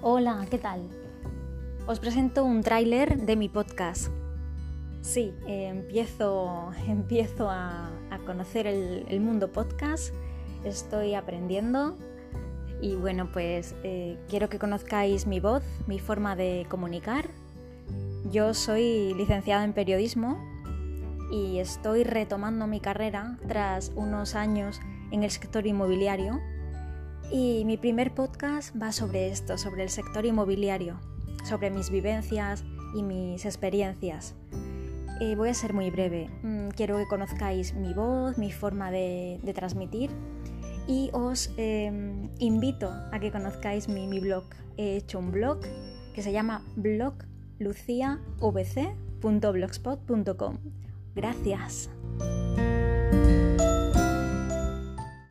Hola, ¿qué tal? Os presento un tráiler de mi podcast. Sí, empiezo, empiezo a, conocer el, mundo podcast, estoy aprendiendo y bueno, pues eh, quiero que conozcáis mi voz, mi forma de comunicar. Yo soy licenciada en periodismo y estoy retomando mi carrera tras unos años en el sector inmobiliario y mi primer podcast va sobre esto, sobre el sector inmobiliario, sobre mis vivencias y mis experiencias. Eh, voy a ser muy breve. Mm, quiero que conozcáis mi voz, mi forma de, transmitir y os em, invito a que conozcáis mi, mi, blog. He hecho un blog que se llama blogluciavc.blogspot.com. Gracias.